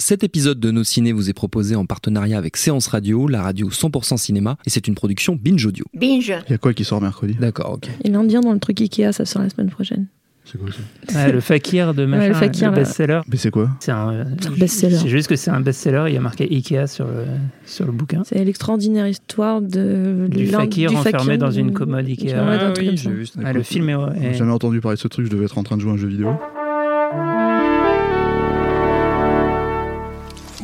Cet épisode de Nos Ciné vous est proposé en partenariat avec Séance Radio, la radio 100% cinéma, et c'est une production Binge Audio. Binge. Il y a quoi qui sort mercredi? D'accord, ok. Et l'Indien dans le truc Ikea, ça sort la semaine prochaine. C'est quoi ça? Ouais, le fakir de machin, le fakir, le là. best-seller. Mais c'est quoi? C'est un, un best-seller. C'est juste que c'est un best-seller. Il y a marqué Ikea sur le, sur le bouquin. C'est l'extraordinaire histoire de Du fakir du enfermé dans une de- commode Ouais, Ikea. ça. vu Ah, le film est. est- J'ai jamais entendu parler de ce truc, je devais être en train de jouer à un jeu vidéo.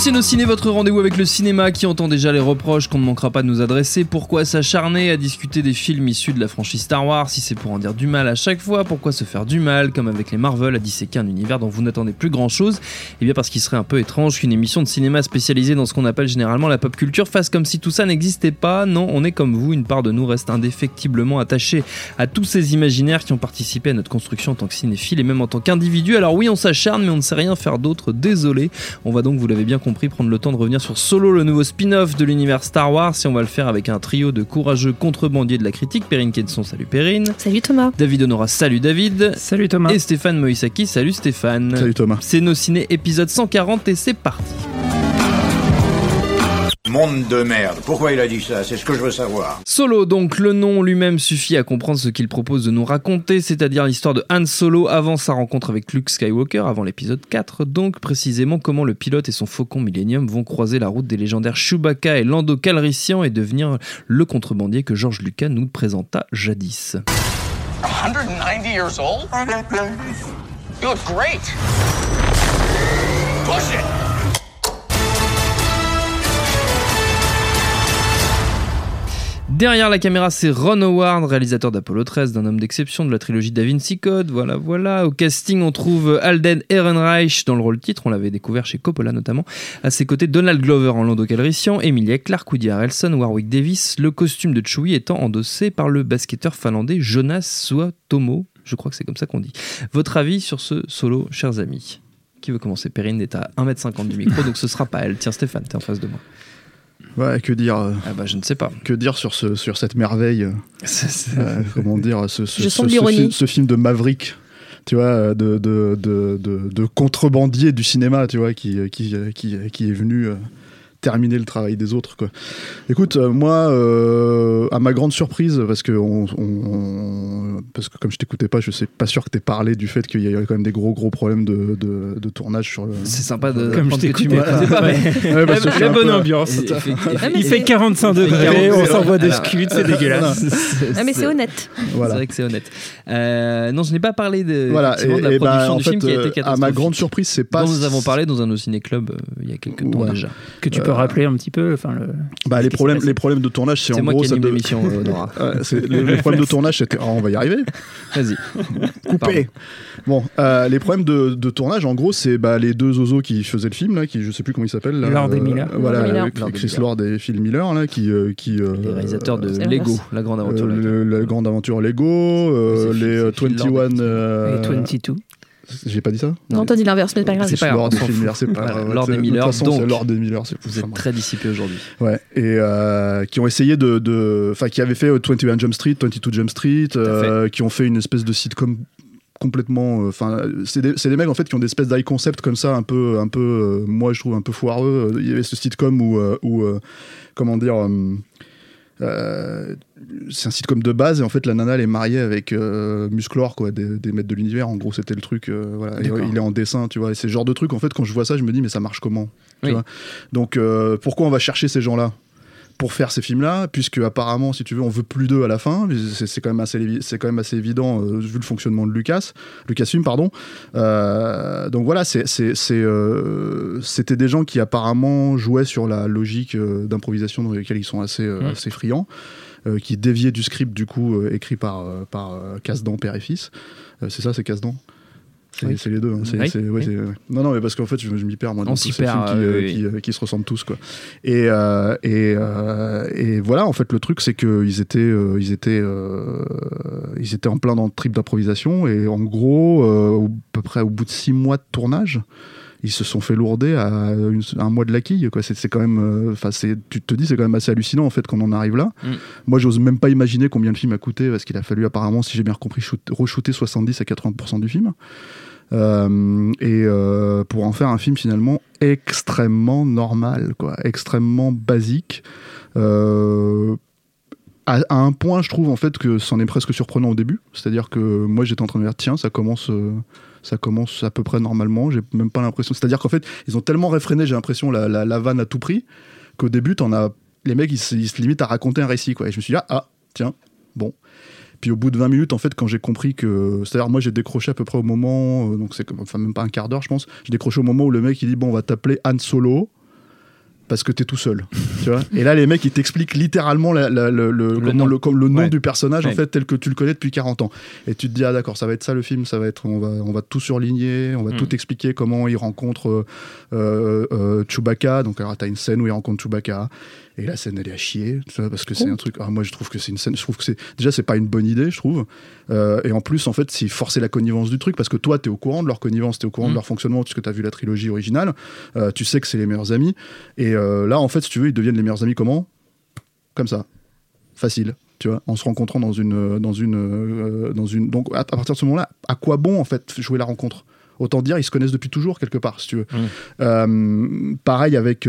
Ciné, votre rendez-vous avec le cinéma qui entend déjà les reproches qu'on ne manquera pas de nous adresser. Pourquoi s'acharner à discuter des films issus de la franchise Star Wars si c'est pour en dire du mal à chaque fois? Pourquoi se faire du mal comme avec les Marvel à disséquer un univers dont vous n'attendez plus grand chose Eh bien parce qu'il serait un peu étrange qu'une émission de cinéma spécialisée dans ce qu'on appelle généralement la pop culture fasse comme si tout ça n'existait pas. Non, on est comme vous, une part de nous reste indéfectiblement attachée à tous ces imaginaires qui ont participé à notre construction en tant que cinéphile et même en tant qu'individu. Alors oui, on s'acharne mais on ne sait rien faire d'autre, désolé. On va donc, vous l'avez bien compris, prendre le temps de revenir sur Solo, le nouveau spin-off de l'univers Star Wars, et on va le faire avec un trio de courageux contrebandiers de la critique. Perrine Kenson, salut Perrine. Salut Thomas. David Honora, salut David. Salut Thomas. Et Stéphane Moïsaki, salut Stéphane. Salut Thomas. C'est nos ciné épisode 140 et c'est parti. Monde de merde. Pourquoi il a dit ça? C'est ce que je veux savoir. Solo, donc le nom lui-même suffit à comprendre ce qu'il propose de nous raconter, c'est-à-dire l'histoire de Han Solo avant sa rencontre avec Luke Skywalker, avant l'épisode 4, donc précisément comment le pilote et son faucon Millennium vont croiser la route des légendaires Chewbacca et Lando Calrissian et devenir le contrebandier que George Lucas nous présenta jadis. 190 years old? You look great. Push it. Derrière la caméra, c'est Ron Howard, réalisateur d'Apollo 13, d'un homme d'exception de la trilogie Da Vinci Code. Voilà, voilà. Au casting, on trouve Alden Ehrenreich dans le rôle titre. On l'avait découvert chez Coppola notamment. À ses côtés, Donald Glover en Lando Calrissian, Emilia Clarke, Woody Harrelson, Warwick Davis. Le costume de Chewie étant endossé par le basketteur finlandais Jonas Suotomo. Je crois que c'est comme ça qu'on dit. Votre avis sur ce solo, chers amis? Qui veut commencer? Perrine est à 1m50 du micro, donc ce sera pas elle. Tiens, Stéphane, t'es en face de moi. Ouais, que dire euh, Ah bah, je ne sais pas. Que dire sur, ce, sur cette merveille euh, euh, Comment dire ce, ce, Je ce- ce ce film de Maverick tu vois, euh, de, de, de, de, de contrebandier du cinéma, tu vois, qui, qui, qui, qui est venu euh, terminer le travail des autres, quoi. Écoute, euh, moi, euh, à ma grande surprise, parce que, on, on- on- parce que comme je t'écoutais pas, je sais pas sûr que t'aies parlé du fait qu'il y a quand même des gros gros problèmes de, de, de tournage sur le. C'est sympa de Comme je d'apprendre que tu t'écoutais m'écoutais pas, mais- Ouais, parce que La bonne peu- ambiance. Et- Il fait 45 degrés, on s'envoie des scuds, c'est dégueulasse. Ah mais c'est honnête. C'est vrai que c'est honnête. Euh, non, je n'ai pas parlé de, Voilà, et, de la et bah, production en du fait, film qui a été à ma grande surprise, c'est pas. dont nous avons parlé dans un Ciné Club euh, il y a quelques temps déjà. Que tu peux Euh, rappeler un petit peu. Enfin, le... Bah, les problèmes, les problèmes de tournage, c'est C'est en moi gros qui ça anime de- l'émission, euh, Nora. Ouais, c'est- les, les problèmes de tournage, c'était. Ah, on va y arriver. Vas-y. Coupé. Bon, euh, les problèmes de, de tournage, en gros, c'est bah, les deux zozos qui faisaient le film, là, qui je sais plus comment ils s'appellent. Lord et euh, Miller. Voilà, Miller. avec Lord et Chris. Lord et Phil Miller, là, qui. euh, qui euh, Les réalisateurs de c'est Lego, la grande aventure. La grande aventure Lego, euh, C'est les Phil- euh, c'est Phil Lord 21. et- euh, Et 22. J'ai pas dit ça Non, t'as dit l'inverse, mais c'est pas grave. C'est pas grave, Lord fout. Miller, c'est pas grave. Lord et De toute Miller, donc. c'est Lord et Miller, c'est Vous êtes très dissipé aujourd'hui. Ouais, et euh, qui ont essayé de. Enfin, qui avaient fait euh, 21 Jump Street, 22 Jump Street, euh, qui ont fait une espèce de sitcom complètement. Enfin, c'est des, c'est des mecs en fait qui ont des espèces d'high concept comme ça, un peu, un peu, euh, moi je trouve un peu foireux. Il y avait ce sitcom où, euh, où euh, comment dire. Euh, c'est un sitcom de base et en fait la nana elle est mariée avec euh, Musclor quoi des, des maîtres de l'univers. En gros c'était le truc euh, voilà. Et, il est en dessin tu vois. Et c'est genre de truc en fait quand je vois ça je me dis mais ça marche comment? Tu Oui. vois? Donc euh, pourquoi on va chercher ces gens là pour faire ces films-là, puisque apparemment, si tu veux, on veut plus d'eux à la fin. C'est quand même assez, c'est quand même assez évident euh, vu le fonctionnement de Lucas, Lucasfilm, pardon. Euh, donc voilà, euh, c'était des gens qui apparemment jouaient sur la logique d'improvisation dans laquelle ils sont assez, Mm. assez friands, qui déviaient du script du coup écrit par par Casdan père et fils. C'est ça, c'est Casdan? C'est, Oui. les deux. hein. Oui, oui. ouais. Non, non, mais parce qu'en fait, je, je m'y perds moi dans On tous s'y ces perd, films qui, euh, euh, oui, qui, euh, qui se ressemblent tous quoi. Et euh, et, euh, et voilà, en fait, le truc c'est que ils étaient euh, ils étaient euh, ils étaient en plein dans le trip d'improvisation et en gros, euh, à peu près au bout de six mois de tournage. Ils se sont fait lourder à, une- à un mois de la quille. Quoi. C'est, quand même, euh, enfin, tu te dis, c'est quand même assez hallucinant en fait qu'on en arrive là. Mm. Moi, j'ose même pas imaginer combien le film a coûté parce qu'il a fallu apparemment, si j'ai bien compris, shoot- re-shooter 70 à 80% du film. Euh, et euh, pour en faire un film finalement extrêmement normal, quoi, extrêmement basique. Euh, à, un point, je trouve en fait que c'en est presque surprenant au début. C'est-à-dire que moi, j'étais en train de dire, tiens, ça commence, ça commence à peu près normalement. J'ai même pas l'impression. C'est-à-dire qu'en fait, ils ont tellement réfréné, j'ai l'impression, la, la, vanne à tout prix, qu'au début, t'en as les mecs, ils ils se limitent à raconter un récit, quoi. Et je me suis dit, ah, ah, tiens, bon. Puis au bout de 20 minutes, en fait, quand j'ai compris que. C'est-à-dire, moi, j'ai décroché à peu près au moment. euh, donc, c'est comme- enfin, même pas un quart d'heure, je pense. J'ai décroché au moment où le mec, il dit, bon, on va t'appeler Han Solo parce que t'es tout seul. tu vois? Et là, les mecs, ils t'expliquent littéralement la- la- le, le- comment- nom. le- comme le nom Ouais. du personnage, en fait, tel que tu le connais depuis 40 ans. Et tu te dis, ah d'accord, ça va être ça le film, ça va être, on va, on va tout surligner, on va Mm. tout expliquer comment il rencontre euh, euh, Chewbacca. Donc, alors, t'as une scène où il rencontre Chewbacca. Et la scène, elle est à chier, tu vois, parce que c'est un truc. ah, moi, je trouve que c'est une scène. Je trouve que c'est déjà, c'est pas une bonne idée, je trouve. Euh, et en plus, en fait, c'est forcer la connivence du truc, parce que toi, t'es au courant de leur connivence, t'es au courant Mm. de leur fonctionnement, puisque t'as vu la trilogie originale. Euh, tu sais que c'est les meilleurs amis. Et euh, là, en fait, si tu veux, ils deviennent les meilleurs amis comment? Comme ça, facile. Tu vois, en se rencontrant dans une, dans une, dans une. Donc, à, à partir de ce moment-là, à quoi bon en fait jouer la rencontre? Autant dire, ils se connaissent depuis toujours quelque part, si tu veux. Mm. Pareil avec.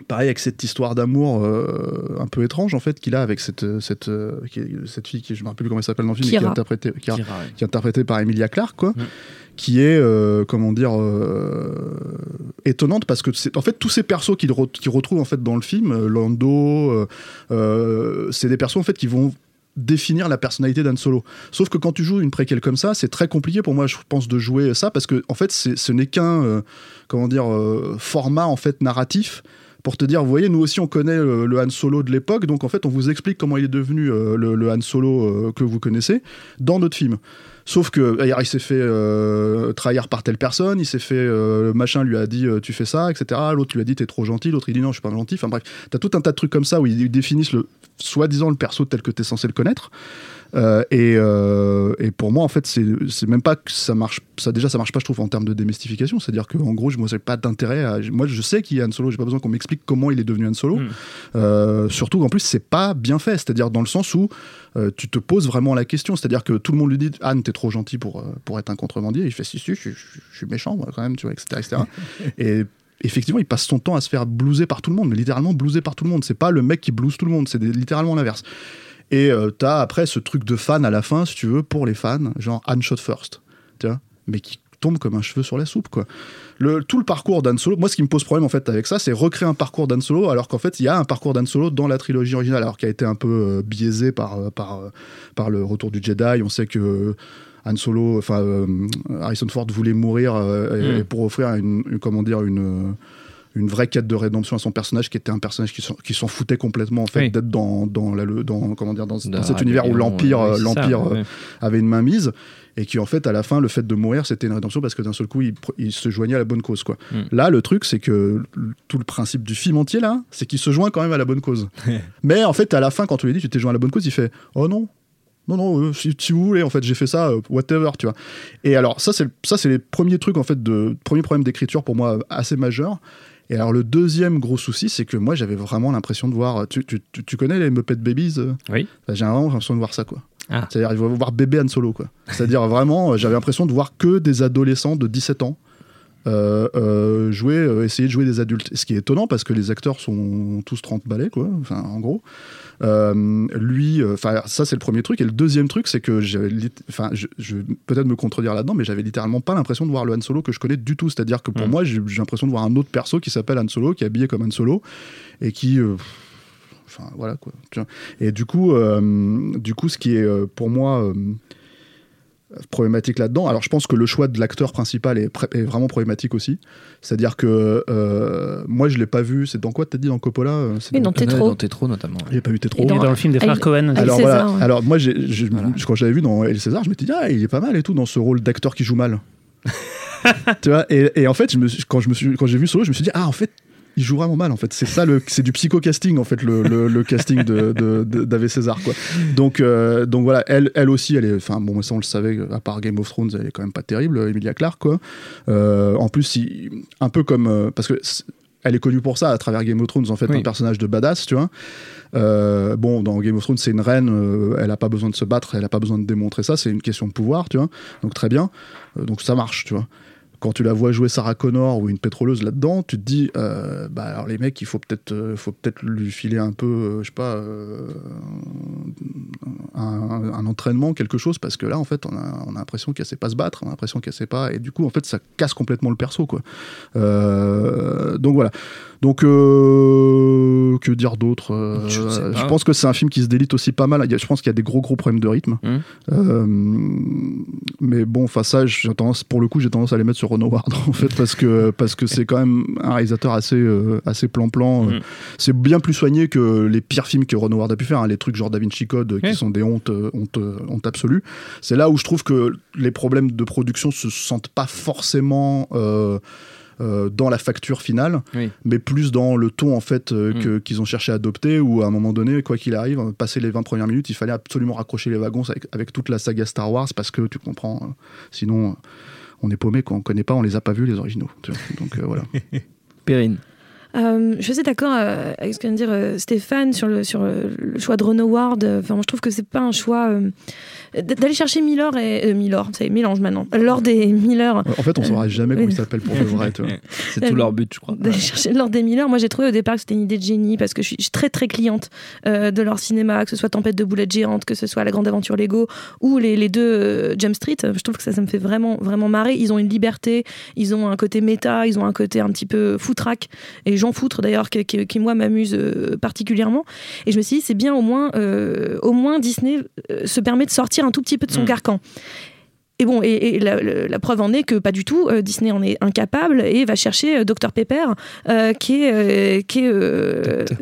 Euh, Pareil avec cette histoire d'amour euh, un peu étrange en fait qu'il a avec cette cette euh, qui est- cette fille qui je me rappelle plus comment elle s'appelle dans le film mais qui est interprétée Kira, Kira, ouais. qui est interprétée par Emilia Clarke quoi Mm. qui est euh, comment dire euh, étonnante parce que c'est en fait tous ces persos qu'il re- retrouve en fait dans le film euh, Lando euh, euh, c'est des persos en fait qui vont définir la personnalité d'Han Solo. Sauf que quand tu joues une préquelle comme ça, c'est très compliqué pour moi, je pense, de jouer ça parce que en fait, ce n'est qu'un euh, comment dire euh, format en fait narratif pour te dire, vous voyez, nous aussi on connaît le, Han Solo de l'époque, donc en fait on vous explique comment il est devenu euh, le, Han Solo euh, que vous connaissez dans notre film. Sauf que il s'est fait euh, trahir par telle personne, il s'est fait le machin lui a dit tu fais ça, etc. L'autre lui a dit t'es trop gentil, l'autre il dit non je suis pas gentil. Enfin bref, t'as tout un tas de trucs comme ça où ils définissent le soi-disant le perso tel que t'es censé le connaître. Euh, et, euh, et pour moi, en fait, c'est même pas que ça marche. Ça déjà, ça marche pas, je trouve, en termes de démystification. C'est-à-dire que en gros, je n'ai pas d'intérêt. À, moi, je sais qu'il y a Han Solo. J'ai pas besoin qu'on m'explique comment il est devenu Han Solo. Mm. Euh, surtout qu'en plus, c'est pas bien fait. C'est-à-dire dans le sens où tu te poses vraiment la question. C'est-à-dire que tout le monde lui dit Anne, t'es trop gentil pour pour être un contrebandier. Il fait si si, je, suis- je suis méchant moi quand même, tu vois, etc. etc. et effectivement, il passe son temps à se faire blouser par tout le monde, mais littéralement blouser par tout le monde. C'est pas le mec qui blouse tout le monde, c'est littéralement l'inverse. Et euh, t'as après ce truc de fan à la fin, si tu veux, pour les fans, genre Han Shot First, tu vois, mais qui tombe comme un cheveu sur la soupe, quoi. Le, tout le parcours d'Han Solo, moi ce qui me pose problème en fait avec ça, c'est recréer un parcours d'Han Solo, alors qu'en fait il y a un parcours d'Han Solo dans la trilogie originale, alors qui a été un peu euh, biaisé par, euh, par, euh, par le retour du Jedi. On sait que Han Solo, enfin euh, Harrison Ford voulait mourir euh, Mm. et pour offrir une, une- comment dire une une vraie quête de rédemption à son personnage qui était un personnage qui s'en, qui s'en foutait complètement en fait Oui. d'être dans dans, la, le- dans comment dire dans, cet univers où l'empire ouais, euh, l'empire euh, ouais. avait une main mise et qui en fait à la fin le fait de mourir c'était une rédemption parce que d'un seul coup il, se joignait à la bonne cause quoi. Mm. Là le truc c'est que tout le principe du film entier là c'est qu'il se joint quand même à la bonne cause. Mais en fait à la fin quand tu lui dis tu t'es joint à la bonne cause il fait oh non non non euh, si, si vous voulez en fait j'ai fait ça euh, whatever tu vois. Et alors ça c'est le- ça c'est les premiers trucs en fait de premier problème d'écriture pour moi assez majeur. Et alors le deuxième gros souci, c'est que moi j'avais vraiment l'impression de voir. Tu, tu, tu- tu connais les Muppet Babies euh Oui. Bah, J'ai vraiment l'impression de voir ça quoi. Ah. C'est-à-dire il va voir bébé Han Solo quoi. C'est-à-dire vraiment, euh, j'avais l'impression de voir que des adolescents de 17 ans. Euh, euh, jouer, euh, essayer de jouer des adultes. Ce qui est étonnant parce que les acteurs sont tous 30 balais, quoi, enfin, en gros. Euh, lui, enfin, ça c'est le premier truc. Et le deuxième truc, c'est que enfin, je, je vais peut-être me contredire là-dedans, mais j'avais littéralement pas l'impression de voir le Han Solo que je connais du tout. C'est-à-dire que pour Mm. moi, j'ai, l'impression de voir un autre perso qui s'appelle Han Solo, qui est habillé comme Han Solo, et qui, enfin voilà quoi. Et du coup, du coup, ce qui est pour moi problématique là-dedans. Alors je pense que le choix de l'acteur principal est, vraiment problématique aussi. C'est-à-dire que euh, moi je l'ai pas vu. C'est dans quoi t'as dit dans Coppola euh, Oui, dans Ouais, Tétro. Dans Tétro notamment. J'ai pas vu Tétro. Et Et dans le film des Ah, frères Cohen. Avec Alors César, voilà. ouais. Alors moi, j'ai, j'ai- Voilà. quand j'avais vu dans El César, je m'étais dit ah il est pas mal et tout dans ce rôle d'acteur qui joue mal. tu vois. Et, et en fait, je me suis- quand je me suis, quand j'ai vu ce rôle, je me suis dit ah en fait. Il joue vraiment mal en fait. C'est ça c'est du psycho-casting en fait le, le, le casting de, de, de- d'Ave César quoi. Donc euh, donc voilà, elle, elle aussi, elle est, enfin bon, ça on le savait. À part Game of Thrones, elle est quand même pas terrible, Emilia Clarke quoi. Euh, en plus, il- un peu comme euh, parce que elle est connue pour ça à travers Game of Thrones en fait, Oui. un personnage de badass, tu vois. Euh, bon, dans Game of Thrones, c'est une reine, euh, elle a pas besoin de se battre, elle a pas besoin de démontrer ça, c'est une question de pouvoir, tu vois. Donc très bien, Euh, donc ça marche, tu vois. Quand tu la vois jouer Sarah Connor ou une pétroleuse là-dedans, tu te dis, euh, bah alors les mecs, il faut peut-être, euh, faut peut-être lui filer un peu, euh, je sais pas, euh, un, entraînement, quelque chose, parce que là, en fait, on a, on a l'impression qu'elle sait pas se battre, on a l'impression qu'elle sait pas, et du coup, en fait, ça casse complètement le perso, quoi. Donc voilà. Donc, euh, que dire d'autre Euh, Je. Je pense que c'est un film qui se délite aussi pas mal. Je pense qu'il y a des gros gros problèmes de rythme. Mhm. Euh, mais bon, enfin ça, j'ai tendance, pour le coup, j'ai tendance à les mettre sur Ron Howard en fait parce que parce que c'est quand même un réalisateur assez euh, assez plan-plan. Euh, C'est bien plus soigné que les pires films que Ron Howard a pu faire, hein, les trucs genre Da Vinci Code euh, qui sont des hontes euh, honte, euh, honte absolue. C'est là où je trouve que les problèmes de production se sentent pas forcément euh, euh, dans la facture finale, Oui. mais plus dans le ton en fait euh, Mm. que- qu'ils ont cherché à adopter. Où à un moment donné, quoi qu'il arrive, passer les 20 premières minutes, il fallait absolument raccrocher les wagons avec, avec toute la saga Star Wars parce que tu comprends. euh, sinon, on est paumé, quoi. On connaît pas, on les a pas vus les originaux. tu vois. Donc euh, voilà. Perrine. Euh, je suis assez d'accord euh, avec ce que vient de dire euh, Stéphane sur le, sur le, le choix de Ron Howard. Enfin, moi, je trouve que c'est pas un choix euh, d'aller chercher Miller et euh, Miller, c'est mélange maintenant. Lord et Miller. En fait, on saura jamais comment oui. il s'appelle pour de vrai. C'est tout leur but, je crois. D'aller chercher Lord et Miller. Moi, j'ai trouvé au départ que c'était une idée de génie parce que je suis, je suis très très cliente euh, de leur cinéma, que ce soit Tempête de boulettes géantes, que ce soit La Grande Aventure Lego ou les, les deux euh, Jump Street. Je trouve que ça, ça me fait vraiment vraiment marrer. Ils ont une liberté, ils ont un côté méta, ils ont un côté un petit peu foutraque et j'en foutre d'ailleurs qui, qui- qui, moi m'amuse euh, particulièrement. Et je me suis dit c'est bien au moins euh, au moins Disney euh, se permet de sortir un tout petit peu de son Mm. carcan. Et bon, et, et la, la- la preuve en est que pas du tout. euh, Disney en est incapable et va chercher euh, Dr Pepper, euh, qui est, euh, qui est euh, Dr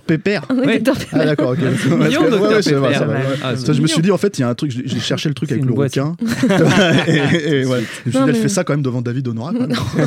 Pepper. Ouais. Dr Pepper. Ah d'accord, ok. Ouais, ouais, ça va. Ah, je me suis dit, en fait, il y a un truc, j'ai cherché le truc avec le requin. et, et- et ouais. Je me suis Non, dit, elle fait ça quand même devant David Honora.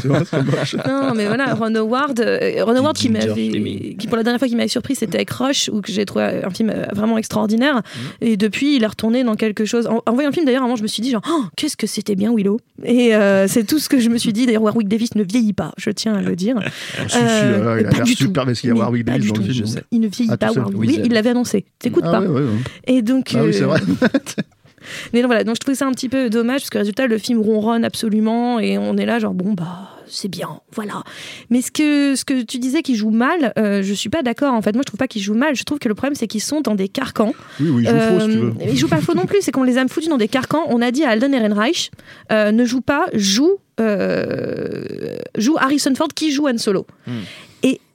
c'est moche. Non, mais voilà, Ron Howard, euh, Ron Howard qui m'avait, qui pour la dernière fois qui m'avait surpris, c'était avec Rush, où que j'ai trouvé un film vraiment extraordinaire. Et depuis, il est retourné dans quelque chose. En, en voyant le film, d'ailleurs, moment, je me suis dit genre, Oh, qu'est-ce que c'était bien Willow. Et euh, c'est tout ce que je me suis dit. D'ailleurs, Warwick Davis ne vieillit pas, je tiens à le dire. Si, Euh, il a l'air super parce qu'il y a Warwick Davis du dans le tout. film. Je sais. Il ne vieillit Ah, pas. Warwick. Oui, il l'avait annoncé. T'écoutes Ah pas. ouais, ouais, ouais. Et donc, Ah oui, c'est euh, vrai. Mais non, voilà, donc je trouvais ça un petit peu dommage parce que résultat, le film ronronne absolument et on est là, genre, bon, bah, c'est bien, voilà. Mais ce que, ce que tu disais qu'il joue mal, euh, je suis pas d'accord en fait. Moi, je trouve pas qu'il joue mal. Je trouve que le problème, c'est qu'ils sont dans des carcans. Oui, oui, il joue faux si tu Euh, veux. Ils jouent pas faux non plus, c'est qu'on les a foutus dans des carcans. On a dit à Alden Ehrenreich, euh, ne joue pas, joue, euh, joue Harrison Ford qui joue Han Solo. Hmm.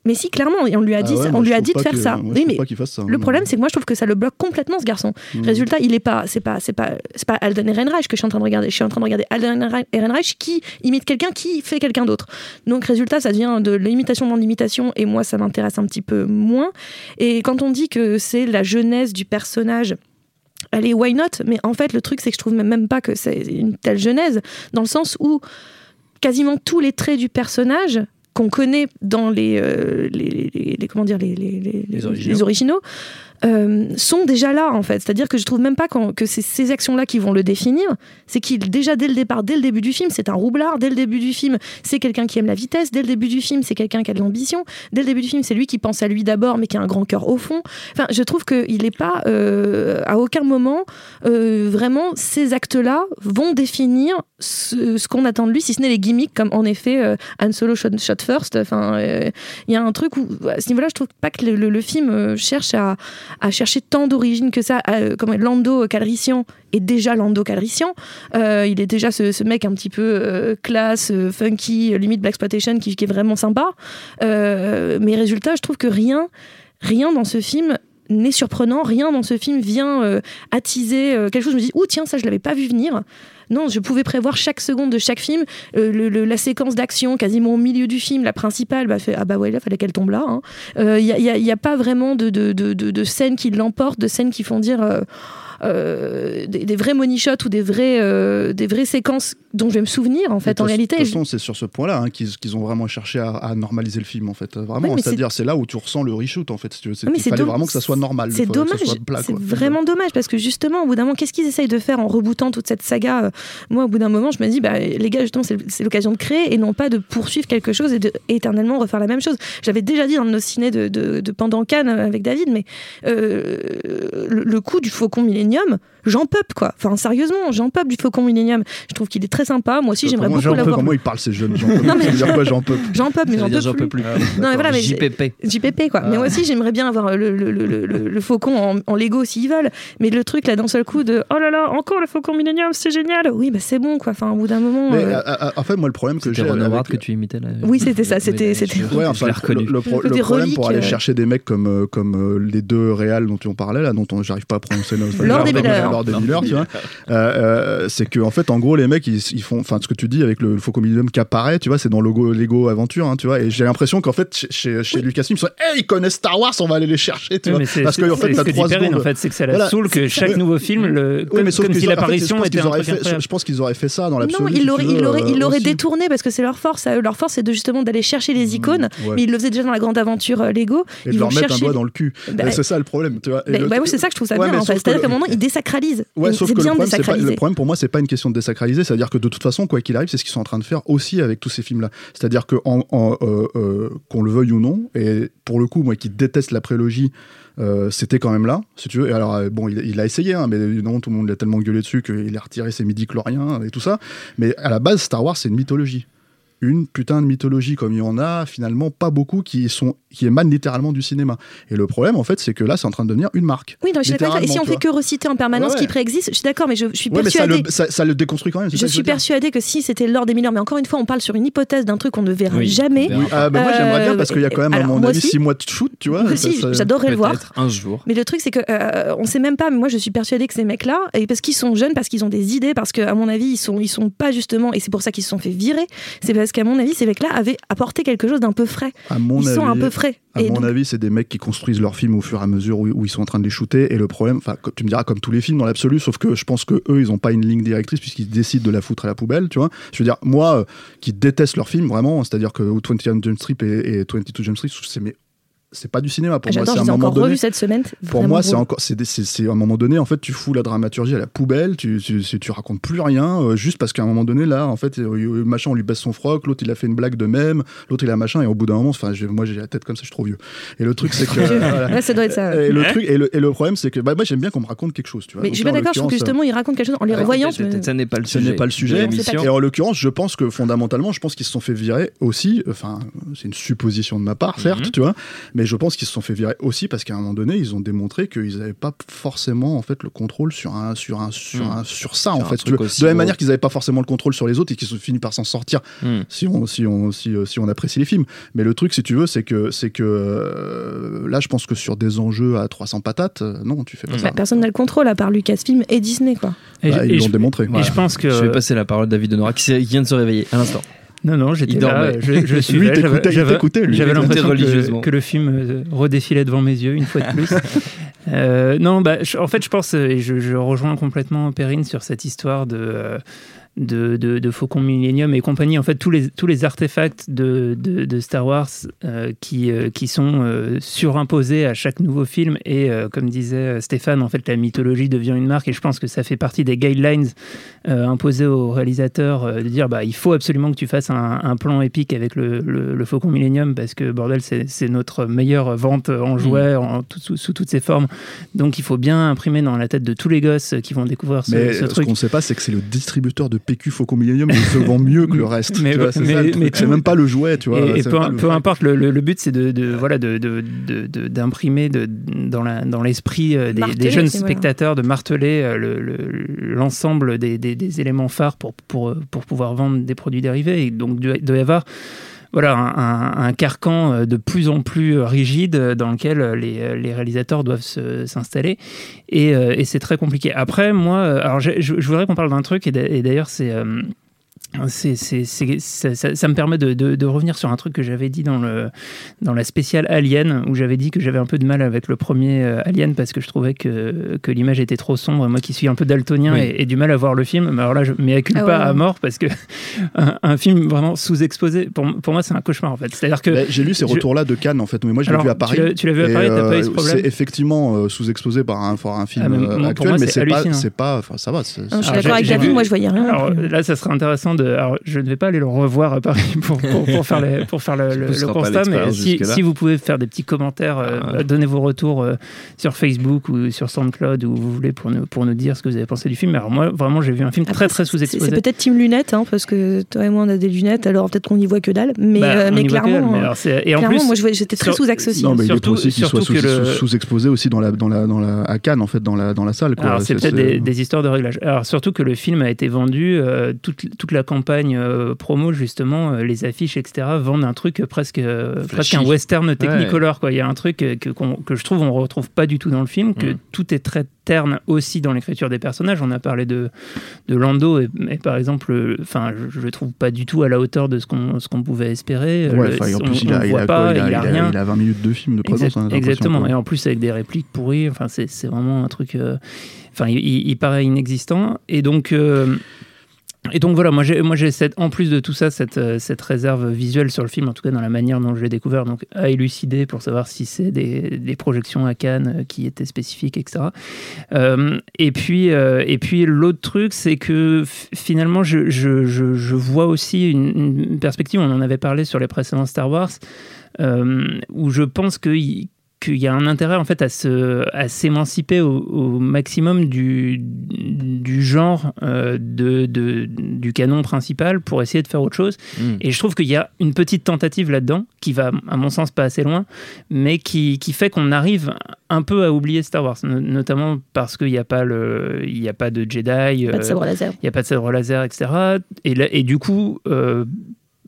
Mais si, clairement, et on lui a dit, Ah ouais, moi, on lui a dit de faire ça. moi, Oui, mais pas fasse ça. le problème, c'est que moi, je trouve que ça le bloque complètement, ce garçon. Mm. Résultat, il est pas, c'est pas, c'est pas, c'est pas Alden Ehrenreich que je suis en train de regarder. Je suis en train de regarder Alden Ehrenreich qui imite quelqu'un qui fait quelqu'un d'autre. Donc, résultat, ça devient de l'imitation dans l'imitation, et moi, ça m'intéresse un petit peu moins. Et quand on dit que c'est la jeunesse du personnage. Allez, why not? Mais en fait, le truc, c'est que je trouve même pas que c'est une telle genèse, dans le sens où quasiment tous les traits du personnage qu'on connaît dans les, euh, les, les- les- comment dire les, les, les- Les originaux. les originaux, euh, sont déjà là en fait. C'est-à-dire que je trouve même pas que c'est ces actions-là qui vont le définir. C'est qu'il déjà dès le départ, dès le début du film, c'est un roublard. Dès le début du film, c'est quelqu'un qui aime la vitesse. Dès le début du film, c'est quelqu'un qui a de l'ambition. Dès le début du film, c'est lui qui pense à lui d'abord, mais qui a un grand cœur au fond. Enfin, je trouve qu'il n'est pas euh, à aucun moment euh, vraiment ces actes-là vont définir ce, qu'on attend de lui, si ce n'est les gimmicks, comme en effet Han Solo shot, first. Enfin, il y a un truc où à ce niveau-là, je trouve pas que le, film cherche à, à chercher tant d'origines que ça. Euh, comme Lando Calrissian est déjà Lando Calrissian. Euh, il est déjà ce, mec un petit peu euh, classe, funky, limite Black Exploitation, qui, est vraiment sympa. Mais résultat, je trouve que rien, rien dans ce film n'est surprenant, rien dans ce film vient attiser quelque chose. Je me dis, ouh, tiens, ça, je l'avais pas vu venir. Non, je pouvais prévoir chaque seconde de chaque film. Euh, la séquence d'action, quasiment au milieu du film, la principale, bah, fait, ah bah ouais, là, fallait qu'elle tombe là. Il hein. n'y a, y a- a pas vraiment de, de, de, de- de scènes qui l'emportent, de scènes qui font dire. Euh, euh, des, des vrais money shots ou des vraies, euh, des vraies séquences dont je vais me souvenir en fait De en réalité De toute je- façon, c'est sur ce point-là hein, qu'ils ont vraiment cherché à, à normaliser le film, en fait. Ouais, Vraiment, c'est-à-dire, c'est là où tu ressens le reshoot, en fait. si tu veux. C'est- Oui, mais Il fallait vraiment que ça soit normal. C'est dommage, c'est vraiment dommage parce que justement, au bout d'un moment, qu'est-ce qu'ils essayent de faire en rebootant toute cette saga euh, Moi, au bout d'un moment, je me dis, bah, les gars, justement, c'est l'occasion de créer et non pas de poursuivre quelque chose et de éternellement refaire la même chose. J'avais déjà dit dans nos ciné de, de, de pendant Cannes euh, avec David, mais euh, le, le coup du Faucon Millennium, j'en peuple quoi. Enfin, sérieusement, j'en peuple du Faucon Millennium. Je trouve qu'il est très sympa. Moi aussi, j'aimerais beaucoup l'avoir. Comment ils parlent, ces jeunes j'en peux Non, plus. mais- Ça veut dire quoi, mais dire peux j'en plus. peux plus. Non, mais voilà, mais j'ai- JPP. JPP quoi. Mais moi aussi j'aimerais bien avoir le, le, le, le, le- le faucon en, en Lego s'ils veulent. Mais le truc là d'un seul coup de oh là là encore le faucon Millennium c'est génial. Oui bah c'est bon quoi. Enfin au bout d'un moment. Mais euh, euh, euh, en fait, moi, le problème que j'ai. Avec- que tu imitais là. Oui, c'était ça, c'était- Ouais, enfin, le, problème pour aller chercher des mecs comme, comme les deux réals dont tu en parlais, là, dont on- j'arrive pas à prononcer nos Lord Miller, tu vois. Euh, euh, c'est que, en fait, en gros, les mecs, ils, ils font. Enfin, ce que tu dis avec le Faucon Millennium qui apparaît, tu vois, c'est dans Lego, Lego Aventure, hein, tu vois. Et j'ai l'impression qu'en fait, chez, chez, chez Lucasfilm, ils sont, hey, ils connaissent Star Wars, on va aller les chercher, tu Oui, vois. Parce que, en fait, c'est t'as trois secondes. en fait, c'est que ça la Voilà. saoule que chaque nouveau film, le, Oui, comme, mais comme si l'apparition était un. Je pense qu'ils auraient fait ça dans non, l'absolu. veux, ils l'auraient- euh, ils l'auraient aussi. détourné parce que c'est leur force. Leur force c'est de justement d'aller chercher les icônes. Ouais. Mais ils le faisaient déjà dans la grande aventure euh, Lego. Et de ils leur mettre un doigt dans le cul. Bah, Euh, c'est ça le problème, tu vois. Bah, bah oui, c'est ça que je trouve ça bien. C'est-à-dire qu'à un moment ils désacralisent. Ouais, Et sauf c'est que le bien de problème, pas, le problème pour moi, c'est pas une question de désacraliser, c'est-à-dire que de toute façon, quoi qu'il arrive, c'est ce qu'ils sont en train de faire aussi avec tous ces films-là. C'est-à-dire que en, en, euh, euh, qu'on le veuille ou non, et pour le coup, moi qui déteste la prélogie, euh, c'était quand même là, si tu veux. Et alors, bon, il, il a essayé, hein, mais non, tout le monde l'a tellement gueulé dessus qu'il a retiré ses midi-chloriens et tout ça. Mais à la base, Star Wars, c'est une mythologie. Une putain de mythologie comme il y en a, finalement, pas beaucoup qui, sont, qui émanent littéralement du cinéma. Et le problème, en fait, c'est que là, c'est en train de devenir une marque. Oui, non, je suis d'accord. Et si on fait que reciter en permanence Ouais, ce qui préexiste, je suis d'accord, mais je, je suis Ouais, mais ça ça, ça le déconstruit quand même. Je suis persuadée que si c'était Lord et Miller, mais encore une fois, on parle sur une hypothèse d'un truc qu'on ne verra Oui, jamais. Oui, ah, bah, moi j'aimerais bien parce qu'il y a quand même, à mon avis. 6 mois de shoot, tu vois. Moi aussi, j'adorerais le voir. Un jour. Mais le truc, c'est que euh, on sait même pas. Mais moi, je suis persuadée que ces mecs-là, et parce qu'ils sont jeunes, parce qu'ils ont des idées, parce qu'à mon avis, ils sont, ils sont pas justement, et c'est pour ça qu'ils se sont fait virer. C'est parce qu'à mon avis, ces mecs-là avaient apporté quelque chose d'un peu frais. À mon ils avis, sont un peu frais. À Et mon donc- avis, c'est des mecs qui construisent leurs films au fur et à mesure où, où ils sont en train de les shooter. Et le problème, enfin, tu me diras, comme tous les films dans l'absolu, sauf que je pense que eux, ils ont pas une ligne directrice puisqu'ils décident de la foutre à la poubelle, tu vois. Je veux dire, moi, euh, qui déteste leurs films vraiment, c'est-à-dire que 21 Jump Street et, et 22 Jump Street, c'est mais c'est pas du cinéma pour moi. J'adore, C'est un moment encore donné. cette semaine. Pour moi, c'est encore, c'est, à un moment donné, en fait, tu fous la dramaturgie à la poubelle, tu, tu, tu, tu racontes plus rien, euh, juste parce qu'à un moment donné, là, en fait, euh, machin, on lui baisse son froc, l'autre, il a fait une blague de même, l'autre, il a machin, et au bout d'un moment, enfin, moi, j'ai la tête comme ça, je suis trop vieux. Et le truc, c'est que. voilà. Ouais, ça doit être ça. Et le truc, et le, et le problème, c'est que, bah, moi, j'aime bien qu'on me raconte quelque chose, tu vois. Mais Donc je suis pas d'accord, je trouve que justement, ils racontent quelque chose en les revoyant. Ça n'est pas le sujet. n'est pas le sujet. Et en l'occurrence, je pense que fondamentalement, je pense qu'ils se sont fait virer aussi. Enfin, c'est une supposition de ma part, certes, Mhm. tu vois, mais je pense qu'ils se sont fait virer aussi parce qu'à un moment donné, ils ont démontré qu'ils n'avaient pas forcément en fait le contrôle sur un, sur un, sur Mhm. un, sur ça Sur en fait. De la même gros. manière qu'ils n'avaient pas forcément le contrôle sur les autres et qu'ils ont fini par s'en sortir Hmm. si on, si on, si, euh, si on apprécie les films. Mais le truc, si tu veux, c'est que, c'est que euh, là, je pense que sur des enjeux à 300 patates, euh, non, tu fais pas Mhm. ça. Bah, personne n'a le contrôle à part Lucasfilm et Disney, quoi. Et, Bah, je- ils l'ont démontré. et je pense que. Je vais passer la parole à David Honora qui, qui vient de se réveiller à l'instant. Non, non, j'étais là, dormait. je, je Lui, suivais, j'avais- t'écoutait, l'impression que, que le film euh, redéfilait devant mes yeux une fois de plus. Euh, non, bah, je- en fait, je pense, euh, et je, je rejoins complètement Perrine sur cette histoire de, euh, de, de, de Faucon Millennium et compagnie. En fait, tous les, tous les artefacts de, de, Star Wars euh, qui, euh, qui sont euh, surimposés à chaque nouveau film. Et comme disait Stéphane, en fait, la mythologie devient une marque. Et je pense que ça fait partie des guidelines imposés aux réalisateurs de dire bah, il faut absolument que tu fasses un, un plan épique avec le, le, le Faucon Millennium parce que, bordel, c'est notre meilleure vente en jouets en, tout- sous, sous toutes ses formes. Donc, il faut bien imprimer dans la tête de tous les gosses qui vont découvrir ce, Mais ce ce truc. qu'on ne sait pas, c'est que c'est le distributeur de PQ Faucon Millennium, il se vend mieux que le reste. Mais- c'est même pas le jouet, tu vois. Et, et c'est peu, importe, le, le- le but c'est de, de- voilà de de- de- de- d'imprimer de, dans l'esprit euh, des, jeunes voilà. spectateurs de marteler euh, le- le- l'ensemble des, des- des éléments phares pour, pour pour pouvoir vendre des produits dérivés. Et donc il doit y avoir voilà, un, carcan euh, de plus en plus rigide dans lequel euh, les, euh, les réalisateurs doivent s'installer. Et, c'est très compliqué. Après, moi, alors je, voudrais qu'on parle d'un truc, et d'a- et d'ailleurs, c'est. c'est, c'est- c'est- ça, ça- ça me permet de, de- de revenir sur un truc que j'avais dit dans, le, dans la spéciale Alien, où j'avais dit que j'avais un peu de mal avec le premier euh, Alien parce que je trouvais que, que l'image était trop sombre. Moi qui suis un peu daltonien Oui. et, et du mal à voir le film, mais alors là, je m'y Ah ouais, pas ouais. à mort parce que un, un film vraiment sous-exposé, pour, pour moi, c'est un cauchemar en fait. C'est-à-dire que. Ben, J'ai lu ces je- retours-là de Cannes en fait, mais moi je l'ai Alors, vu à tu Paris. l'as- tu l'as vu à Paris, t'as pas eu ce euh, problème C'est effectivement euh, sous-exposé par un, par un film Ah, mais euh, moi, pour actuel, moi, mais c'est pas, pas, enfin ça va. c'est- Non, je suis d'accord avec David, moi je voyais rien. Alors là, ça serait intéressant Alors, je ne vais pas aller le revoir à Paris pour, pour, pour faire, les- pour faire le, constat, mais si, vous pouvez faire des petits commentaires, euh, Ah. donnez vos retours euh, sur Facebook ou sur SoundCloud où vous voulez pour nous, pour nous dire ce que vous avez pensé du film. Alors, moi, vraiment, j'ai vu un film Après, très très sous-exposé. c'est peut-être Team Lunettes, hein, parce que toi et moi on a des lunettes, alors peut-être qu'on n'y voit que dalle. Mais, Bah, euh, mais dalle, clairement, mais alors, c'est- et en clairement plus, moi j'étais très sous-axe aussi. Non, mais Surtout- il est possible qu'il soit sous-exposé aussi dans la, dans la, dans la, à Cannes en fait, dans la, dans la salle. Quoi. Alors, c'est peut-être des, des histoires de réglage. Alors, surtout que le film a été vendu, euh, toute, toute la campagne euh, promo, justement, euh, les affiches, etc., vendent un truc presque, euh, presque un western technicolor. Quoi. Il y a un truc que, je trouve on retrouve pas du tout dans le film, que Mm. tout est très terne aussi dans l'écriture des personnages. On a parlé de, de Lando, et, et par exemple, enfin, je, je le trouve pas du tout à la hauteur de ce qu'on, qu'on pouvait espérer. Ouais, Le- enfin, en on- plus, il a, le il voit a pas, quoi il a, il a il a- rien. il a 20 minutes de film de présence. Exact- exactement. quoi. Et en plus avec des répliques pourries. Enfin, c'est vraiment un truc. Enfin, il, il- il paraît inexistant. Et donc. euh, et donc voilà, moi j'ai, moi j'ai cette, en plus de tout ça cette, euh, cette réserve visuelle sur le film, en tout cas dans la manière dont je l'ai découvert, donc à élucider pour savoir si c'est des, des projections à Cannes euh, qui étaient spécifiques, etc. Euh, et puis, et puis l'autre truc, c'est que finalement je, je, je, vois aussi une, perspective, on en avait parlé sur les précédents Star Wars, où je pense que qu'il y a un intérêt en fait à se à s'émanciper au, au maximum du, du genre euh, de, de- du canon principal pour essayer de faire autre chose Mm. et je trouve qu'il y a une petite tentative là-dedans qui va à mon sens pas assez loin mais qui, qui fait qu'on arrive un peu à oublier Star Wars no- notamment parce qu'il n'y a pas le il y a pas de Jedi Pas euh, de sabre laser. il n'y a pas de sabre laser, etc. Et, là- et du coup, euh,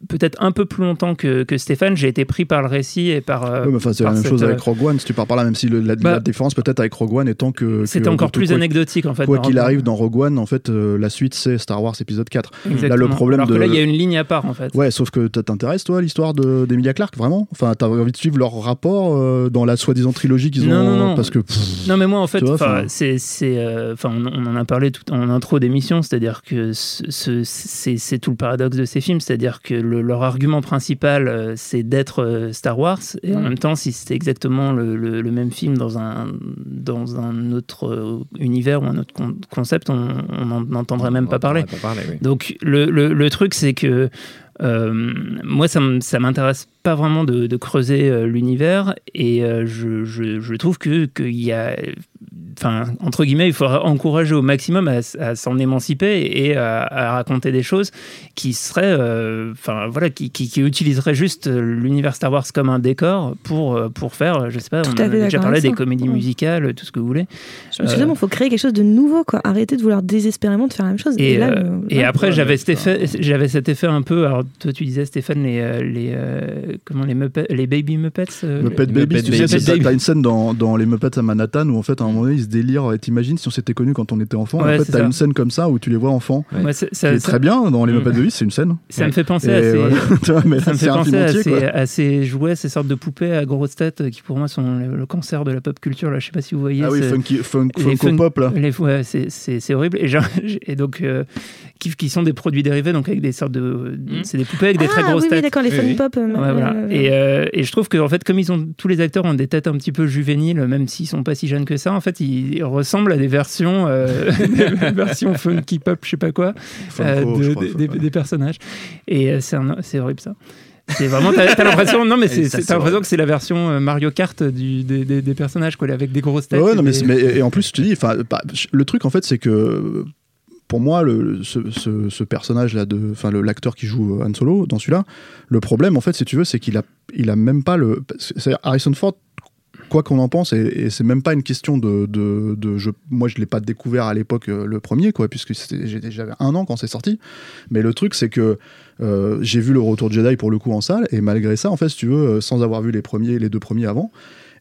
peut-être un peu plus longtemps que, que Stéphane, j'ai été pris par le récit et par. euh, Ouais, mais enfin, c'est la même cette, chose euh, avec Rogue One, si tu pars par là, même si le- la, Bah, la différence peut-être avec Rogue One étant que. C'était que- encore que plus quoi- anecdotique en fait. Quoi qu'il arrive dans Rogue One, en fait, euh, la suite c'est Star Wars épisode 4. Exactement. Là, le problème Alors que de- là, il y a une ligne à part en fait. Ouais, sauf que t'intéresses toi à l'histoire de- d'Emilia Clarke, vraiment? Enfin, t'as envie de suivre leur rapport euh, dans la soi-disant trilogie qu'ils ont Non, non, non. Parce que. pff, Non mais moi en fait, c'est, euh, enfin, on, on en a parlé tout en intro d'émission, c'est-à-dire que ce- ce- c'est, c'est tout le paradoxe de ces films, c'est-à-dire que le- leur argument principal, euh, c'est d'être euh, Star Wars, et en Mm. même temps, si c'était exactement le, le- le même film dans un dans un autre euh, univers ou un autre con- concept, on n'en entendrait même On pas parler. entendrait pas parler, oui. Donc le, truc, c'est que euh, moi, ça m'intéresse pas vraiment de, de creuser euh, l'univers et euh, je, je- je trouve que qu'il y a, enfin entre guillemets, il faudrait encourager au maximum à, s'en émanciper et à, à raconter des choses qui seraient, euh, enfin voilà, qui, qui, qui utiliseraient juste l'univers Star Wars comme un décor pour pour faire, je sais pas, Tout on a déjà parlé des comédies Ouais. musicales, tout ce que vous voulez. Je me suis dit, Euh, il faut créer quelque chose de nouveau, quoi. Arrêter de vouloir désespérément de faire la même chose. Et, là, euh, et ouais. après, Ouais, j'avais cet effet, j'avais cet effet un peu. Alors, toi, tu disais Stéphane, les, les comment les Muppets, les Baby Muppets. euh, Muppet les Baby, tu sais, t'as une scène dans, dans les Muppets à Manhattan où en fait à un moment donné ils se délirent. Et T'imagines si on s'était connus quand on était enfant. Ouais, en fait, t'as une scène comme ça où tu les vois enfants. ouais, c'est- ça, très bien dans les Mm. Muppets Baby, c'est une scène. ça me fait penser Et à ces, à ces, jouets, ces sortes de poupées à grosses têtes qui pour moi sont le, cancer de la pop culture. Là, je sais pas si vous voyez. Ah oui, funky, funk, les Funko fun- Pop là. les- ouais, c'est- horrible. Et, genre- et donc, euh, qui, qui sont des produits dérivés, donc avec des sortes de. Mm. C'est des poupées avec des très ah, grosses oui, oui, têtes. d'accord, les Oui, fun oui. pop. euh, Ouais, euh, voilà. euh, Et, euh, et je trouve que en fait, comme ils ont tous les acteurs ont des têtes un petit peu juvéniles, même s'ils sont pas si jeunes que ça, en fait, ils, ils ressemblent à des versions, euh, des versions funky pop, je sais pas quoi, euh, Funko, de- je crois, des, personnages. Et euh, c'est horrible ça. C'est vraiment, t'as l'impression, non mais c'est- l'impression que c'est la version Mario Kart du, des, des- des personnages quoi, avec des grosses têtes. Ouais, et non, mais, des- c'est- mais- et en plus, je te dis, enfin, bah, le truc en fait, c'est que pour moi, le, ce, ce- personnage-là, enfin l'acteur qui joue Han Solo dans celui-là, le problème, en fait, si tu veux, c'est qu'il a, il a même pas le. Harrison Ford. Quoi qu'on en pense, et, et c'est même pas une question de, de, de- je, moi je l'ai pas découvert à l'époque euh, le premier quoi, puisque j'avais un an quand c'est sorti. Mais le truc c'est que euh, j'ai vu le Retour de Jedi pour le coup en salle, et malgré ça, en fait, si tu veux, euh, sans avoir vu les premiers, les deux premiers avant,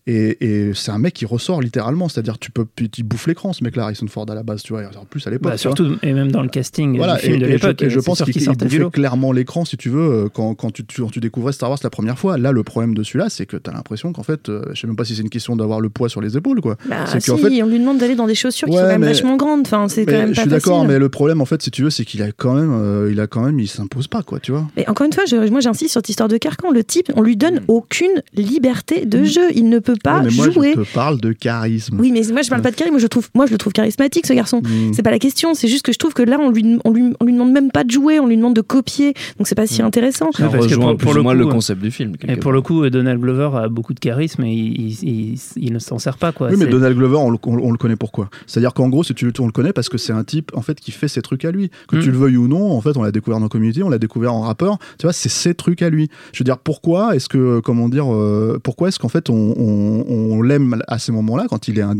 et, et c'est un mec qui ressort littéralement, c'est-à-dire tu peux, il bouffe l'écran ce mec-là, Harrison Ford à la base, tu vois, en plus à l'époque. Bah, surtout, et même dans le casting Voilà, du film et, de et je, l'époque. et je pense qu'il du bouffait clairement l'écran, si tu veux, euh, quand, quand, tu, tu- quand tu découvrais Star Wars la première fois. Là, le problème de celui-là, c'est que tu as l'impression qu'en fait, euh, je sais même pas si c'est une question d'avoir le poids sur les épaules, quoi. Bah, c'est si, qu'en fait, on lui demande d'aller dans des chaussures qui sont quand même mais- vachement grandes. Enfin, c'est quand même je pas suis d'accord, mais le problème, en fait, si tu veux, c'est qu'il a quand même, euh, il a quand même, il s'impose pas, quoi, tu vois. Mais encore une fois, je- moi j'insiste sur cette histoire de carcan. Le type, on lui donne aucune liberté de jeu. Il ne peut pas. Ouais, mais moi, jouer. je te parle de charisme. Oui, mais moi je parle pas de charisme. Moi je, trouve, moi je le trouve charismatique ce garçon. Mm. C'est pas la question. C'est juste que je trouve que là on lui, on, lui, on lui demande même pas de jouer, on lui demande de copier. Donc c'est pas si intéressant. Ça que pour- plus pour ou le moins coup, le euh, concept du film. Et pour le coup, euh, Donald Glover a beaucoup de charisme et il, il- il- il ne s'en sert pas. Quoi. Oui, mais Donald Glover, on le, on- on le connaît pourquoi? C'est-à-dire qu'en gros, si tu, on le connaît parce que c'est un type en fait qui fait ses trucs à lui. Que tu le veuilles ou non, en fait, on l'a découvert dans Community, on l'a découvert en rappeur. Tu vois, c'est ses trucs à lui. Je veux dire, pourquoi est-ce que, comment dire, euh, pourquoi est-ce qu'en fait on, on- on l'aime à ces moments-là quand il est, un,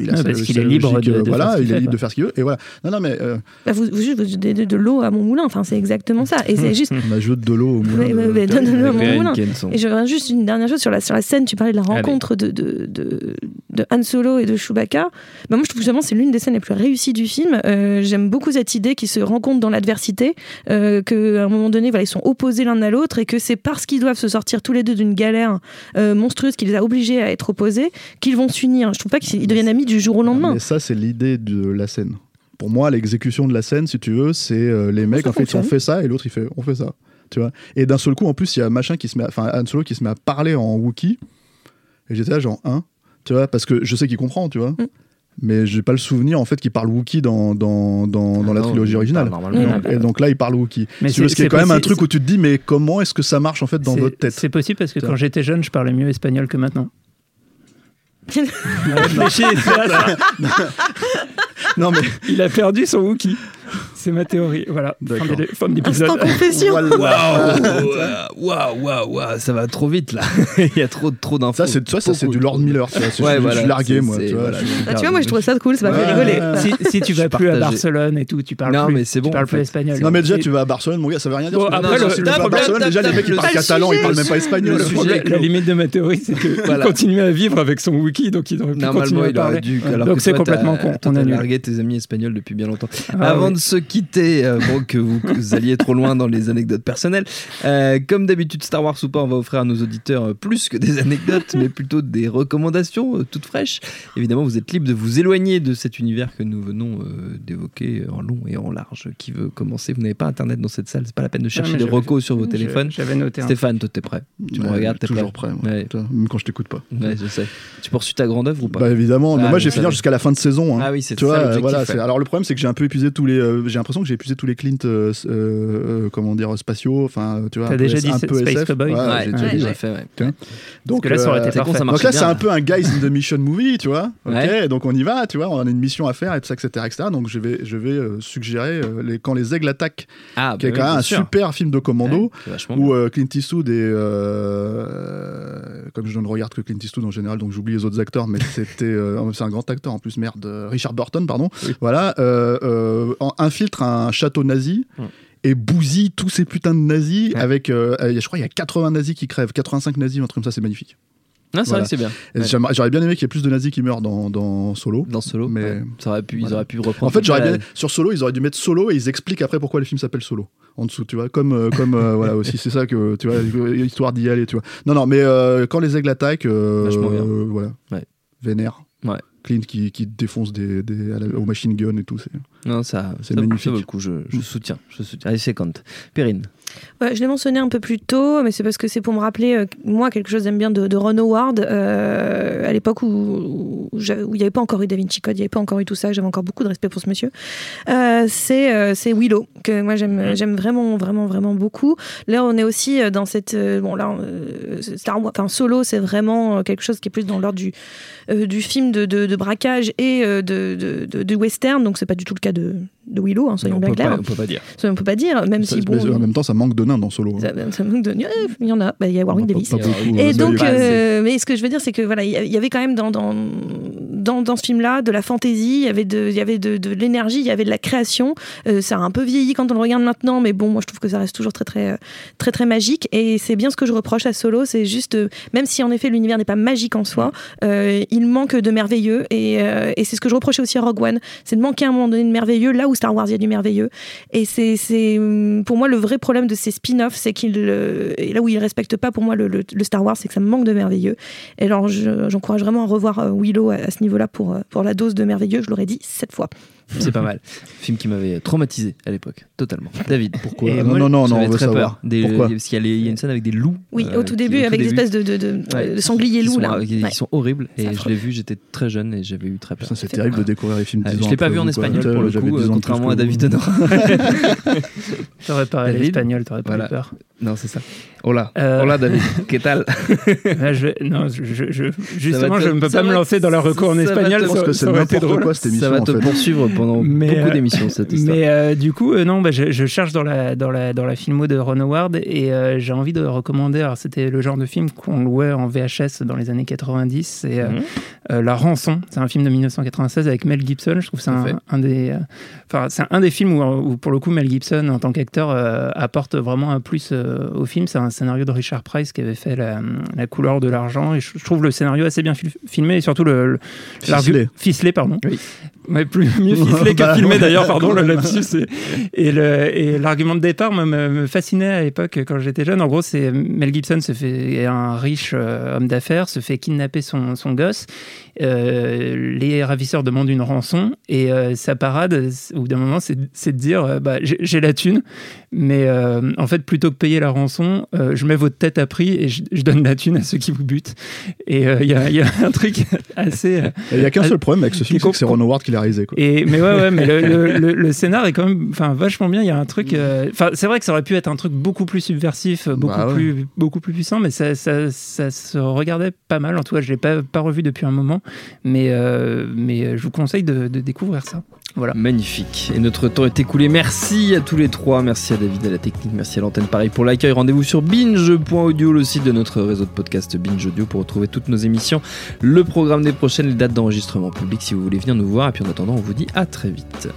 il a sa- parce est libre de- de voilà, faire ce qu'il il est libre de faire ce qu'il veut. Et voilà. Non, non, mais euh, Bah, vous, vous, juste, vous donnez de, l'eau à mon moulin. Enfin, c'est exactement ça. Et c'est juste. on ajoute de l'eau au moulin. De l'eau à mon. Et je reviens juste une dernière chose sur la, sur la scène. Tu parlais de la Allez. rencontre de, de, de, de Han Solo et de Chewbacca. Bah, moi, je trouve vraiment c'est l'une des scènes les plus réussies du film. Euh, J'aime beaucoup cette idée qu'ils se rencontrent dans l'adversité, euh, qu'à un moment donné, voilà, ils sont opposés l'un à l'autre et que c'est parce qu'ils doivent se sortir tous les deux d'une galère euh, monstrueuse qui les a obligés à être opposés qu'ils vont s'unir. Je trouve pas qu'ils deviennent amis du jour au lendemain. Mais ça, c'est l'idée de la scène. Pour moi, l'exécution de la scène, si tu veux, c'est euh, les mecs, Ça en fait, ils ont fonctionne. fait ça et l'autre, il fait on fait ça. Tu vois? Et d'un seul coup, en plus, il y a machin qui se met, à- enfin, Han Solo qui se met à parler en Wookie. Et j'étais là, genre, hein? Tu vois, parce que je sais qu'il comprend, tu vois. Mm. Mais j'ai pas le souvenir, en fait, qu'il parle Wookie dans, dans, dans, dans Ah la trilogie il originale. Donc- et donc là, il parle Wookie. Mais Si tu veux, c'est- ce qui est quand même un possible- truc où tu te dis, mais comment est-ce que ça marche, en fait, dans votre tête? C'est possible parce que quand j'étais jeune, je parlais mieux espagnol que maintenant. Non, mais. Il a perdu son Wookie. C'est ma théorie. Voilà. Fin D'accord. de- Fin de l'épisode. Instant confession. Waouh, waouh, waouh, waouh, ça va trop vite là. Il y a trop, trop d'infos. Ça, c'est ça, ça, c'est du Lord. Miller. Tu vois, Ouais, je, je voilà, suis largué, c'est- moi. Tu vois, voilà, je- Ah, tu vois, moi je trouve ça cool, ça m'a fait rigoler. si, si tu Je vas plus à. Barcelone et tout, tu parles Non, plus. mais c'est bon, Tu parles plus espagnol. Non mais déjà tu vas à Barcelone mon gars ça veut rien dire. Que après, non, le- si tu le vas à Barcelone déjà les mecs ils le parlent catalan ils parlent même pas espagnol. la limite de ma théorie, c'est qu'il Voilà. continuait à vivre avec son wiki, donc il aurait pu Normalement, continuer à il aurait parler. Donc que c'est complètement con. On annule. largué tes amis espagnols depuis bien longtemps. Ah, Avant. De se quitter, euh, bon, que vous, que vous alliez trop loin dans les anecdotes personnelles, euh, comme d'habitude, Star Wars ou pas, on va offrir à nos auditeurs euh, plus que des anecdotes, mais plutôt des recommandations toutes fraîches. Évidemment, vous êtes libre de vous éloigner de cet univers que nous venons d'évoquer en long et en large. Qui veut commencer Vous n'avez pas internet dans cette salle, c'est pas la peine de chercher des recos sur vos Je- téléphones. J'avais noté un. Stéphane, toi, t'es prêt? Tu me regardes, t'es toujours prêt? prêt. moi. Ouais. Toi, Même quand je t'écoute pas. Ouais, je sais. Tu poursuis ta grande œuvre ou pas? Bah évidemment, mais Ah, moi mais j'ai ça fini jusqu'à la fin de saison. hein. Ah oui, c'est ça vois, voilà. ouais. Alors le problème c'est que j'ai un peu épuisé tous les. Euh, j'ai l'impression que j'ai épuisé tous les Clint, euh, euh, comment dire, spatiaux. Enfin, tu vois. Peu déjà dit un peu Space SF. Cowboy Ouais, Ouais, j'ai ouais, déjà dit, ouais. fait, ouais. Donc là, ça aurait été parfait. ça donc là, c'est un peu un guys in the mission movie, tu vois. Ok, Ouais. donc on y va, tu vois, on a une mission à faire et tout ça, etc., etc. Donc je vais, je vais suggérer euh, les, quand les aigles attaquent, Ah, qui est bah quand oui, même un sûr. super film de commando. Où euh, Clint Eastwood et euh, comme je ne regarde que Clint Eastwood en général donc j'oublie les autres acteurs mais c'était euh, c'est un grand acteur en plus merde Richard Burton pardon voilà euh, euh, en- infiltre un château nazi Mm. et bousille tous ces putins de nazis Ouais. avec euh, je crois il y a 80 nazis qui crèvent 85 nazis un truc comme ça c'est magnifique Non, c'est voilà. vrai que c'est bien. Ouais. j'aurais bien aimé qu'il y ait plus de nazis qui meurent dans, dans Solo Dans Solo, Mais- ouais. ça aurait pu, ils auraient pu reprendre. en fait, j'aurais la- bien sur Solo, ils auraient dû mettre Solo et ils expliquent après pourquoi le film s'appelle Solo en dessous, tu vois, comme euh, comme euh, voilà aussi, c'est ça que tu vois, histoire d'y aller, tu vois. Non, non, mais euh, quand les aigles attaquent, euh, euh, voilà, vénère. Ouais. Clint qui, qui défonce des, des à la- aux machine gun et tout. c'est- Non, ça, C'est ça- magnifique. Ça vaut le coup, je, je soutiens. Je soutiens. Allez, c'est Perrine. Ouais, je l'ai mentionné un peu plus tôt, mais c'est parce que c'est pour me rappeler, euh, moi, quelque chose j'aime bien de, de Ron Howard, euh, à l'époque où, où j'avais- où il n'y avait pas encore eu Da Vinci Code, il n'y avait pas encore eu tout ça, j'avais encore beaucoup de respect pour ce monsieur. Euh, c'est Willow, que moi j'aime j'aime vraiment, vraiment, vraiment beaucoup. Là, on est aussi dans cette. bon, là, Star Wars, enfin, Solo, c'est vraiment quelque chose qui est plus dans l'ordre du, du film de, de- de braquage et de, western, donc c'est pas du tout le cas de, de Willow, hein, soyons on bien clairs. on peut pas dire. On peut pas dire, même Ça- si bon. mais en même temps, ça manque de nains dans Solo. hein. ça, ça manque de. euh, Il y en a, Bah, il y a Warwick Davis. pas beaucoup, Et euh, donc, euh, mais ce que je veux dire, c'est que voilà, il y avait quand même dans dans dans, dans ce film-là de la fantaisie, il y avait de il y avait de, de l'énergie, il y avait de la création. Euh, ça a un peu vieilli quand on le regarde maintenant, mais bon, moi je trouve que ça reste toujours très très euh, très très magique. Et c'est bien ce que je reproche à Solo, c'est juste euh, même si en effet l'univers n'est pas magique en soi, euh, il manque de merveilleux. Et, euh, et c'est ce que je reprochais aussi à Rogue One, c'est de manquer à un moment donné de merveilleux là où Star Wars il y a du merveilleux. Et c'est c'est hum, pour moi le vrai problème de ces spin-offs, c'est qu'il euh, là où ils respectent pas pour moi le, Star Wars, c'est que ça me manque de merveilleux. Et alors je- j'encourage vraiment à revoir euh, Willow à, à ce niveau-là pour euh, pour la dose de merveilleux. Je l'aurais dit sept fois. C'est pas mal. Film qui m'avait traumatisé à l'époque, totalement. David, pourquoi Non, non, non, non, J'avais on veut très savoir. Des- Pourquoi Parce qu'il y, a les- il y a une scène avec des loups. Oui, euh, au tout qui- début avec des début. espèces de, de, de, Ouais, de sangliers qui loups sont, là. Ils Ouais. sont horribles et je l'ai vu, j'étais très jeune et j'avais eu très peur. C'est terrible de découvrir les films Euh, 10 ans je l'ai pas vu en espagnol pour le coup, 10 ans de contrairement à David. Honor. T'aurais parlé l'espagnol, t'aurais pas eu peur. Non, c'est ça. Hola. Euh, Hola David. ¿Qué tal? Là, je non, je, je- justement, te- je ne peux ça pas me lancer dans la recours en espagnol. Je pense que c'est n'importe quoi cette émission. Ça va en te fait. poursuivre pendant Mais, beaucoup euh, d'émissions cette histoire. Mais euh, du coup, euh, non, bah, je, je cherche dans la, dans, la, dans la filmo de Ron Howard et euh, j'ai envie de recommander. Alors, c'était le genre de film qu'on louait en VHS dans les années 90. C'est euh, Mhm. Euh, La Rançon. C'est un film de 1996 avec Mel Gibson. Je trouve que c'est un, un des, euh, c'est un des films où, où, pour le coup, Mel Gibson, en tant qu'acteur, euh, apporte vraiment un plus au film. C'est un scénario de Richard Price qui avait fait La, la couleur de l'argent. Et je, je trouve le scénario assez bien fil- filmé et surtout le. Ficelé. Ficelé, pardon. Oui. Ouais, plus, mieux ficelé que Bah, filmé d'ailleurs, pardon, le lapsus. Et, et le- et l'argument de départ me, me- fascinait à l'époque quand j'étais jeune. En gros, c'est Mel Gibson se fait est un riche euh, homme d'affaires, se fait kidnapper son, son gosse. Euh, les ravisseurs demandent une rançon et euh, sa parade, au bout d'un moment, c'est de dire euh, bah, j'ai la thune, mais en fait, plutôt que payer la rançon, je mets votre tête à prix et je, je donne la thune à ceux qui vous butent. Et il y, a, il y a un truc assez. Il y a qu'un seul problème avec ce film, c'est que c'est Ron Howard qui l'a réalisé. quoi. et, mais ouais, ouais, mais le, le, le- le scénar est quand même vachement bien. Il y a un truc. euh, Enfin, c'est vrai que ça aurait pu être un truc beaucoup plus subversif, beaucoup, Bah ouais. plus, beaucoup plus puissant, mais ça, ça, ça se regardait pas mal. En tout cas, je l'ai pas, pas revu depuis un moment, mais, euh, mais je vous conseille de, de découvrir ça. Voilà. Magnifique. Et notre temps est écoulé. Merci à tous les trois. Merci à David à la technique. Merci à l'antenne pareil pour l'accueil. Rendez-vous sur binge.audio, le site de notre réseau de podcast Binge Audio pour retrouver toutes nos émissions, le programme des prochaines, les dates d'enregistrement public si vous voulez venir nous voir. Et puis en attendant, on vous dit à très vite.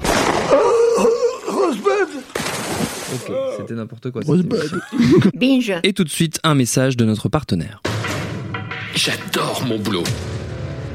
Ok, c'était n'importe quoi. Binge. Et tout de suite, un message de notre partenaire. J'adore mon boulot.